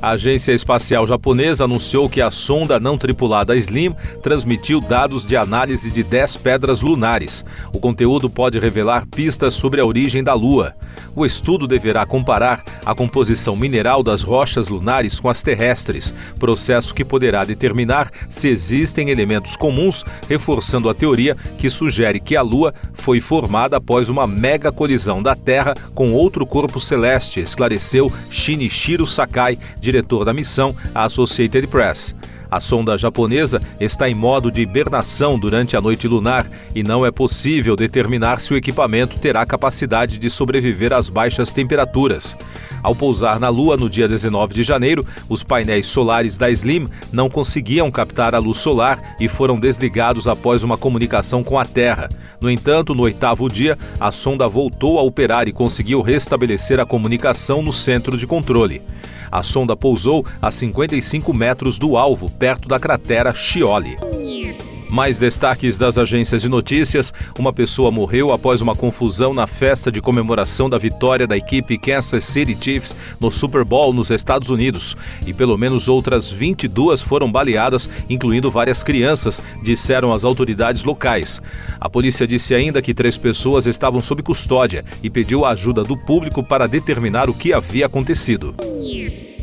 A agência espacial japonesa anunciou que a sonda não tripulada SLIM transmitiu dados de análise de 10 pedras lunares. O conteúdo pode revelar pistas sobre a origem da Lua. O estudo deverá comparar a composição mineral das rochas lunares com as terrestres, processo que poderá determinar se existem elementos comuns, reforçando a teoria que sugere que a Lua foi formada após uma mega colisão da Terra com outro corpo celeste, esclareceu Shinichiro Sakai, diretor da missão, à Associated Press. A sonda japonesa está em modo de hibernação durante a noite lunar e não é possível determinar se o equipamento terá capacidade de sobreviver às baixas temperaturas. Ao pousar na Lua no dia 19 de janeiro, os painéis solares da Slim não conseguiam captar a luz solar e foram desligados após uma comunicação com a Terra. No entanto, no oitavo dia, a sonda voltou a operar e conseguiu restabelecer a comunicação no centro de controle. A sonda pousou a 55 metros do alvo, perto da cratera Scioli. Mais destaques das agências de notícias: uma pessoa morreu após uma confusão na festa de comemoração da vitória da equipe Kansas City Chiefs no Super Bowl nos Estados Unidos. E pelo menos outras 22 foram baleadas, incluindo várias crianças, disseram as autoridades locais. A polícia disse ainda que três pessoas estavam sob custódia e pediu a ajuda do público para determinar o que havia acontecido.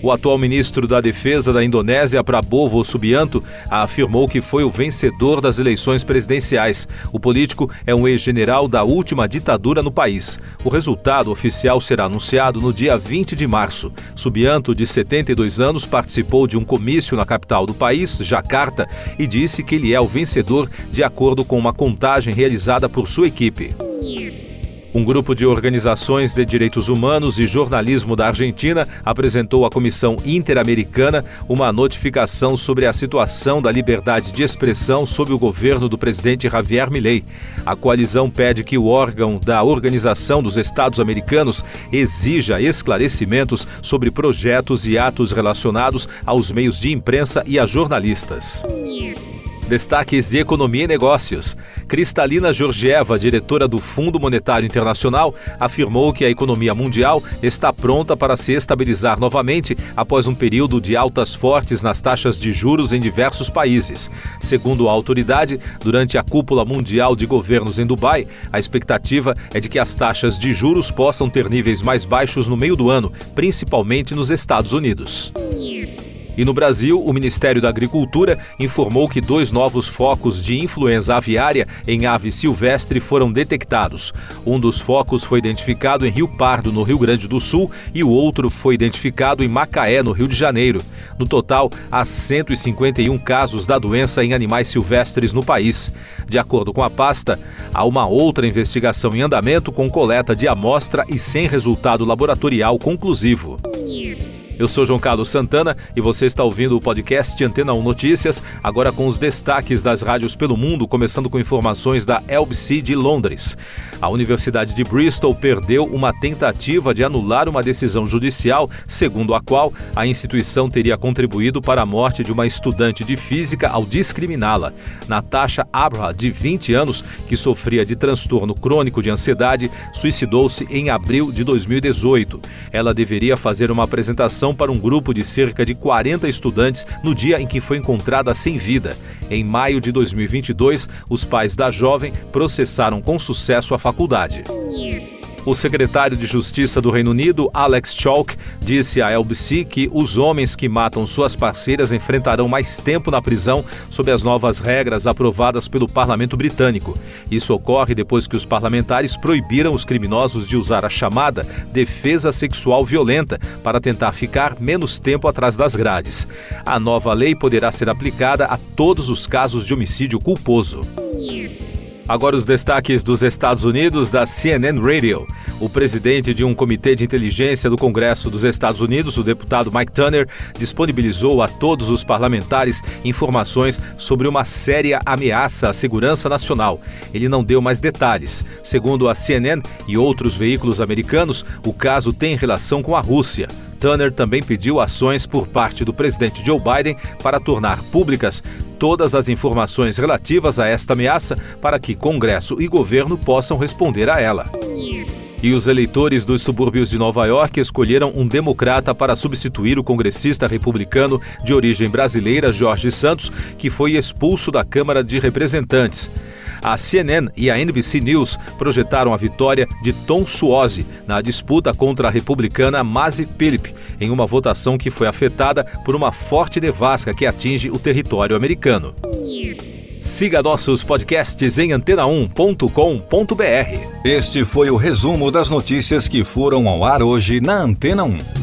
O atual ministro da Defesa da Indonésia, Prabowo Subianto, afirmou que foi o vencedor das eleições presidenciais. O político é um ex-general da última ditadura no país. O resultado oficial será anunciado no dia 20 de março. Subianto, de 72 anos, participou de um comício na capital do país, Jacarta, e disse que ele é o vencedor de acordo com uma contagem realizada por sua equipe. Um grupo de organizações de direitos humanos e jornalismo da Argentina apresentou à Comissão Interamericana uma notificação sobre a situação da liberdade de expressão sob o governo do presidente Javier Milei. A coalizão pede que o órgão da Organização dos Estados Americanos exija esclarecimentos sobre projetos e atos relacionados aos meios de imprensa e a jornalistas. Destaques de Economia e Negócios. Cristalina Georgieva, diretora do Fundo Monetário Internacional, afirmou que a economia mundial está pronta para se estabilizar novamente após um período de altas fortes nas taxas de juros em diversos países. Segundo a autoridade, durante a cúpula mundial de governos em Dubai, a expectativa é de que as taxas de juros possam ter níveis mais baixos no meio do ano, principalmente nos Estados Unidos. E no Brasil, o Ministério da Agricultura informou que dois novos focos de influenza aviária em ave silvestre foram detectados. Um dos focos foi identificado em Rio Pardo, no Rio Grande do Sul, e o outro foi identificado em Macaé, no Rio de Janeiro. No total, há 151 casos da doença em animais silvestres no país. De acordo com a pasta, há uma outra investigação em andamento com coleta de amostra e sem resultado laboratorial conclusivo. Eu sou João Carlos Santana e você está ouvindo o podcast Antena 1 Notícias, agora com os destaques das rádios pelo mundo, começando com informações da LBC de Londres. A Universidade de Bristol perdeu uma tentativa de anular uma decisão judicial, segundo a qual a instituição teria contribuído para a morte de uma estudante de física ao discriminá-la. Natasha Abra, de 20 anos, que sofria de transtorno crônico de ansiedade, suicidou-se em abril de 2018. Ela deveria fazer uma apresentação para um grupo de cerca de 40 estudantes no dia em que foi encontrada sem vida. Em maio de 2022, os pais da jovem processaram com sucesso a faculdade. O secretário de Justiça do Reino Unido, Alex Chalk, disse à LBC que os homens que matam suas parceiras enfrentarão mais tempo na prisão sob as novas regras aprovadas pelo parlamento britânico. Isso ocorre depois que os parlamentares proibiram os criminosos de usar a chamada defesa sexual violenta para tentar ficar menos tempo atrás das grades. A nova lei poderá ser aplicada a todos os casos de homicídio culposo. Agora os destaques dos Estados Unidos da CNN Radio. O presidente de um comitê de inteligência do Congresso dos Estados Unidos, o deputado Mike Turner, disponibilizou a todos os parlamentares informações sobre uma séria ameaça à segurança nacional. Ele não deu mais detalhes. Segundo a CNN e outros veículos americanos, o caso tem relação com a Rússia. Turner também pediu ações por parte do presidente Joe Biden para tornar públicas todas as informações relativas a esta ameaça para que Congresso e governo possam responder a ela. E os eleitores dos subúrbios de Nova York escolheram um democrata para substituir o congressista republicano de origem brasileira Jorge Santos, que foi expulso da Câmara de Representantes. A CNN e a NBC News projetaram a vitória de Tom Suozzi na disputa contra a republicana Mazi Philip, em uma votação que foi afetada por uma forte nevasca que atinge o território americano. Siga nossos podcasts em antena1.com.br. Este foi o resumo das notícias que foram ao ar hoje na Antena 1.